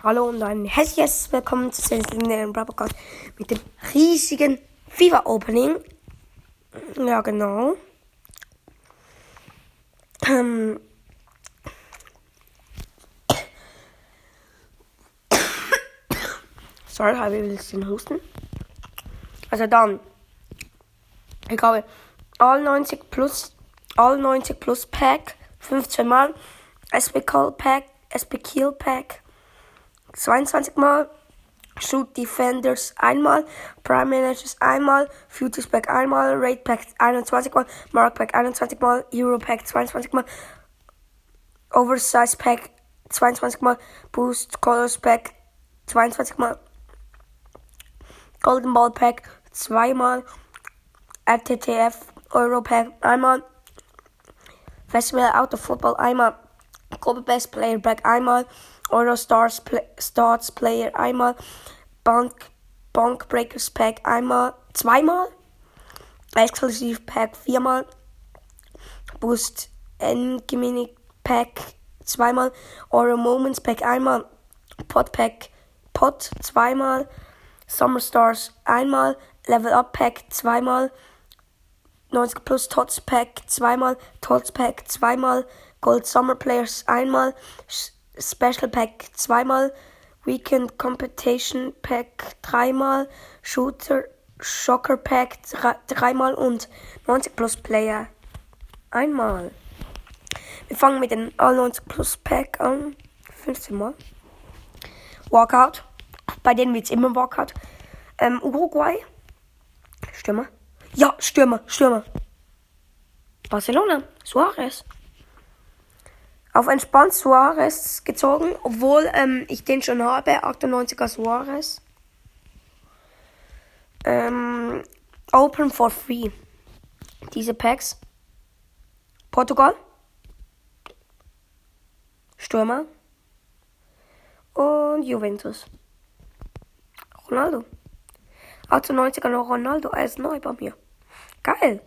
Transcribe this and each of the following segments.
Hallo und ein herzliches Willkommen zu diesem Podcast mit dem riesigen FIFA Opening. Ja, genau. Ähm. Sorry, habe ich ein bisschen Husten. Also dann, ich glaube, all 90 plus, all 90 plus Pack, 15 Mal, SP Call Pack, SP Kill Pack, 22 Mal, Shoot Defenders einmal, Prime Managers einmal, Futures Pack einmal, Raid Pack 21 Mal, Mark Pack 21 Mal, Euro Pack 22 Mal, Oversize Pack 22 Mal, Boost Colors Pack 22 Mal, Golden Ball Pack zweimal, RTTF Euro Pack einmal, Festival Out of Football einmal, Global Best Player Pack einmal, Euro Stars Play Starts Player einmal, Bank, Bank Breakers Pack einmal, zweimal, Exklusiv Pack viermal, Boost N-Gimmick Pack zweimal, Euro Moments Pack einmal, Pot Pack Pot zweimal, Summer Stars einmal, Level Up Pack zweimal, 90 plus Tots Pack zweimal, Tots Pack zweimal, Gold Summer Players einmal, Special Pack zweimal, Weekend Competition Pack dreimal, Shooter Shocker Pack dreimal und 90 plus Player einmal. Wir fangen mit dem All 90 plus Pack an. 15 Mal. Walkout. Bei denen wird es immer Walkout. Ähm, Uruguay. Stürmer. Ja, Stürmer, Stürmer. Barcelona. Suarez auf entspannt Suarez gezogen, obwohl ähm, ich den schon habe, 98er Suarez. Ähm, open for free. Diese Packs. Portugal. Stürmer. Und Juventus. Ronaldo. 98er noch Ronaldo. Ist neu bei mir. Geil.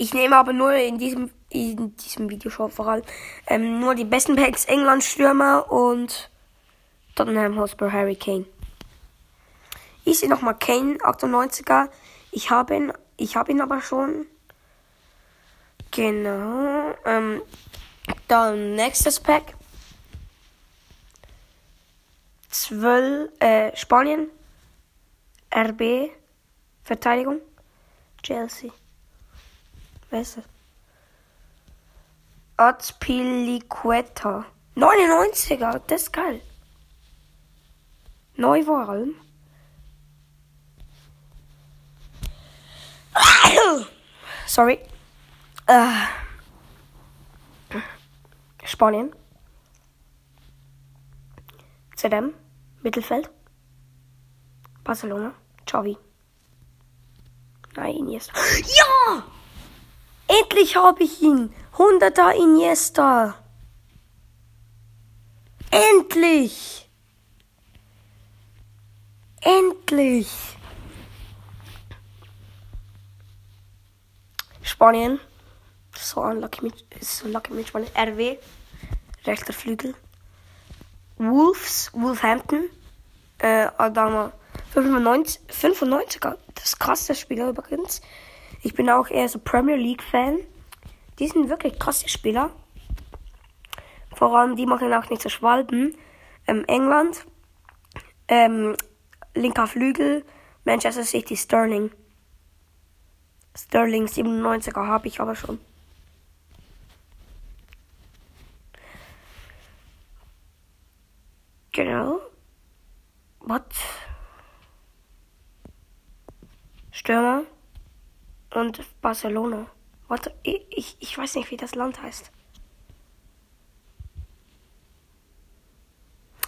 Ich nehme aber nur in diesem, in diesem Video vor allem ähm, nur die besten Packs England Stürmer und Tottenham Hotspur Harry Kane. Ich sehe nochmal Kane, 98er. Ich habe ihn, ich habe ihn aber schon. Genau. Ähm, dann nächstes Pack. 12, äh, Spanien. RB. Verteidigung. Chelsea. Wer ist das? Azpilicueta. 99er, das ist geil. Neu vor allem. Sorry. Äh. Spanien. ZM. Mittelfeld. Barcelona. Xavi. Nein, jetzt. Ja! Endlich habe ich ihn. 100er Iniesta. Endlich. Endlich. Spanien. So unlucky mit, so unlucky mit Spanien. RW. Rechter Flügel. Wolves. Wolverhampton. Äh, Adama. 95, 95er. Das ist krass, der Spieler übrigens. Ich bin auch eher so Premier League Fan. Die sind wirklich krasse Spieler. Vor allem, die machen auch nicht so Schwalben. Ähm, England. Ähm, linker Flügel. Manchester City Sterling. Sterling 97er habe ich aber schon. Genau. What? Stürmer und Barcelona. Warte, ich, ich weiß nicht, wie das Land heißt.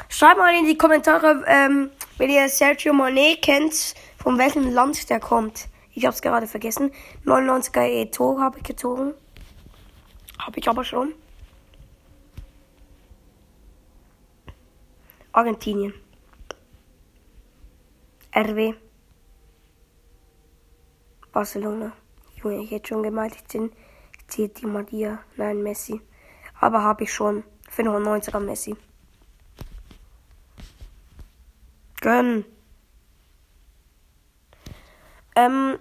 Schreibt mal in die Kommentare, ähm, wenn ihr Sergio Monet kennt, von welchem Land der kommt. Ich habe es gerade vergessen. 99er Eto habe ich gezogen. Habe ich aber schon. Argentinien. RW. Barcelona. Junge, ich hätte schon gemeint, ich ziehe die Maria. Nein, Messi. Aber habe ich schon. 95er Messi. Gönn. Ähm.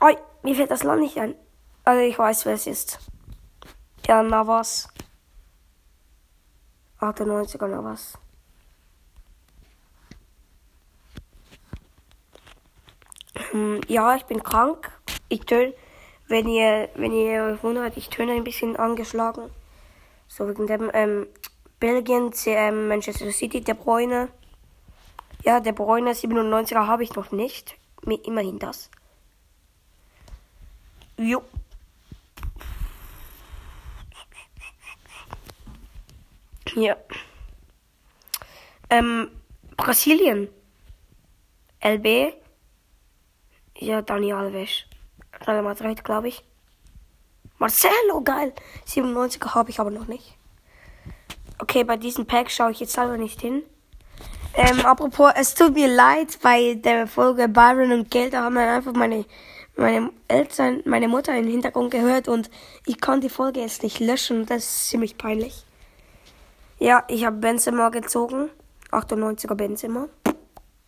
Oh, mir fällt das Land nicht ein. Also ich weiß, wer es ist. Ja, Navas. 98er Navas. Hm, ja, ich bin krank. Ich töne, wenn ihr, wenn ihr euch wundert, ich töne ein bisschen angeschlagen. So wegen dem, ähm, Belgien, CM, Manchester City, De Bruyne. Ja, De Bruyne 97er habe ich noch nicht. Immerhin das. Jo. Hier. Ähm, Brasilien. LB. Ja, Dani Alves. Real Madrid, glaube ich. Marcelo, geil. 97er habe ich aber noch nicht. Okay, bei diesem Pack schaue ich jetzt selber nicht hin. Ähm, apropos, es tut mir leid, bei der Folge Byron und Geld, da haben wir einfach meine, meine Eltern, meine Mutter im Hintergrund gehört und ich kann die Folge jetzt nicht löschen. Das ist ziemlich peinlich. Ja, ich habe Benzema gezogen. 98er Benzema.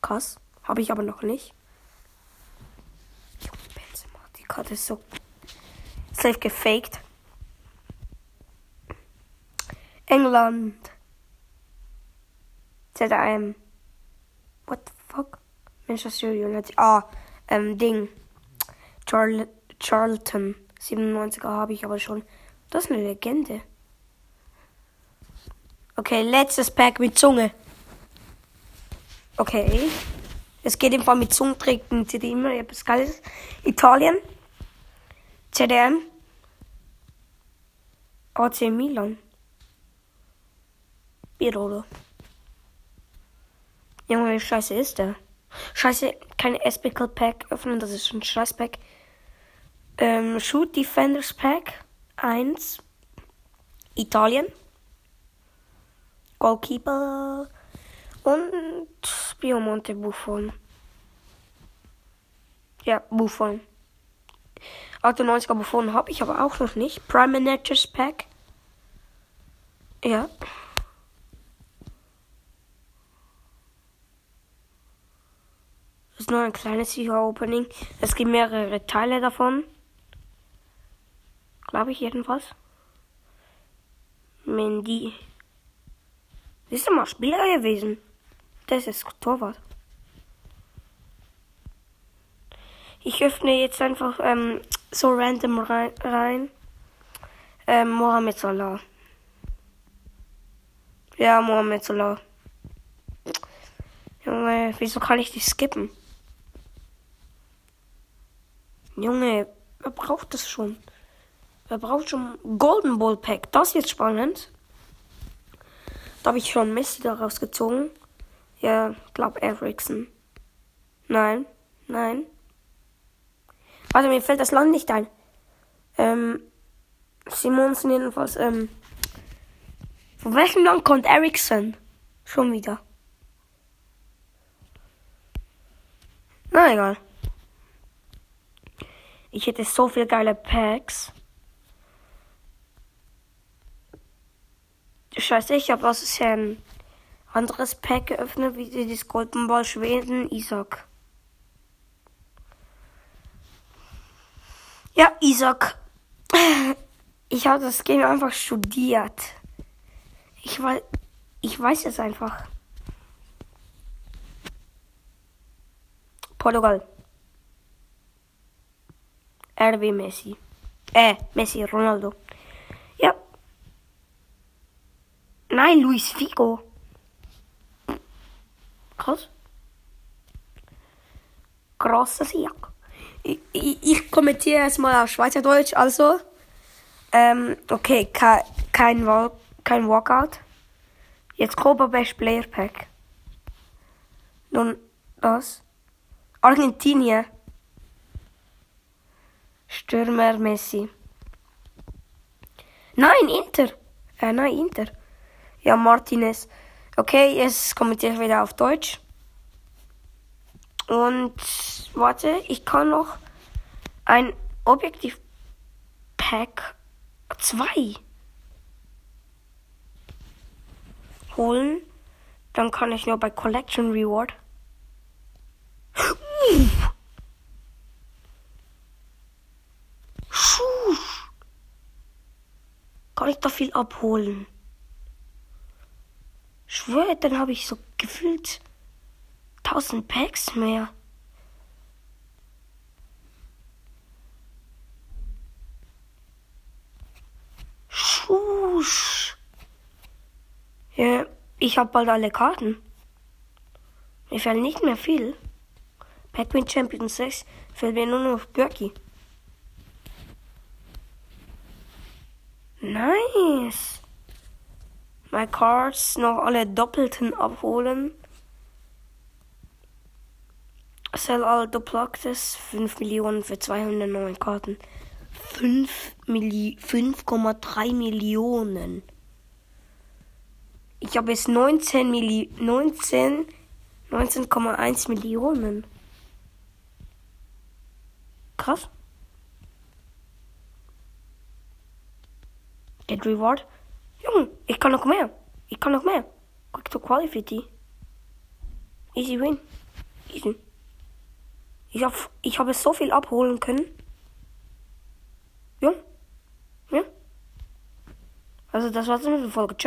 Krass. Habe ich aber noch nicht. Karte ist so safe gefaked. England. ZM. What the fuck? Manchester United. Ah, ähm, Ding. Charl Charlton. 97er habe ich aber schon. Das ist eine Legende. Okay, letztes Pack mit Zunge. Okay. Es geht im Fall mit Zunge trägt ein CD immer etwas Geiles. Italien. CDM. AC Milan. Birolo. Junge, wie scheiße ist der? Scheiße, keine Espical Pack öffnen, das ist ein Scheiß Pack. Ähm, Shoot Defenders Pack 1. Italien. Goalkeeper und Biomonte Buffon. Ja, Buffon. 98er Buffon habe ich aber auch noch nicht. Prime Managers Pack. Ja. Das ist nur ein kleines Sieger-Opening. Es gibt mehrere Teile davon. Glaube ich jedenfalls. Mendy. Ist doch mal Spieler gewesen. Das ist Torwart. Ich öffne jetzt einfach ähm, so random rein. rein. Ähm, Mohamed Salah. Ja, Mohamed Salah. Junge, wieso kann ich die skippen? Junge, wer braucht das schon? Wer braucht schon Golden Ball Pack? Das ist jetzt spannend. Da habe ich schon Messi daraus gezogen. Ja, glaub Ericsson. Nein, nein. Warte, mir fällt das Land nicht ein. Ähm, Simonsen jedenfalls, ähm, von welchem Land kommt Ericsson? Schon wieder. Na egal. Ich hätte so viel geile Packs. Scheiße, ich habe aus ein anderes Pack geöffnet, wie die Golden Ball Schweden, Isaac. Ja, Isaac. Ich habe das Game einfach studiert. Ich weiß, ich weiß es einfach. Portugal. RB Messi. Äh, Messi, Ronaldo. Ja, Nein, Luis Figo. Krass. Krasser Sieg. Ich, ich, kommentiere jetzt mal auf Schweizerdeutsch, also. Ähm, okay, kein, Walk, kein Walkout. Jetzt Copa Best Player Pack. Nun, das. Argentinien. Stürmer Messi. Nein, Inter. Äh, nein, Inter. Ja, Martinez. Okay, jetzt kommentiere ich wieder auf Deutsch. Und warte, ich kann noch ein Objektiv Pack 2. holen. Dann kann ich nur bei Collection Reward. Kann ich da viel abholen? Schwör, dann habe ich so gefühlt 1000 Packs mehr. Schusch. Ja, ich habe bald alle Karten. Mir fehlen nicht mehr viel. Pac-Man Champion 6 fehlt mir nur noch Görki. Nice. My Cards noch alle Doppelten abholen. Sell all Doppeltes 5 Millionen für 209 Karten. 5,3 Millionen. Ich habe jetzt 19 Milli 19 19,1 Millionen. Krass. Get Reward. Junge, ich kann noch mehr. Ich kann noch mehr. Quick to Quality. Easy win. Easy. Ich habe ich hab so viel abholen können. Ja. Ja. Also das war's mit der Folge. Ciao.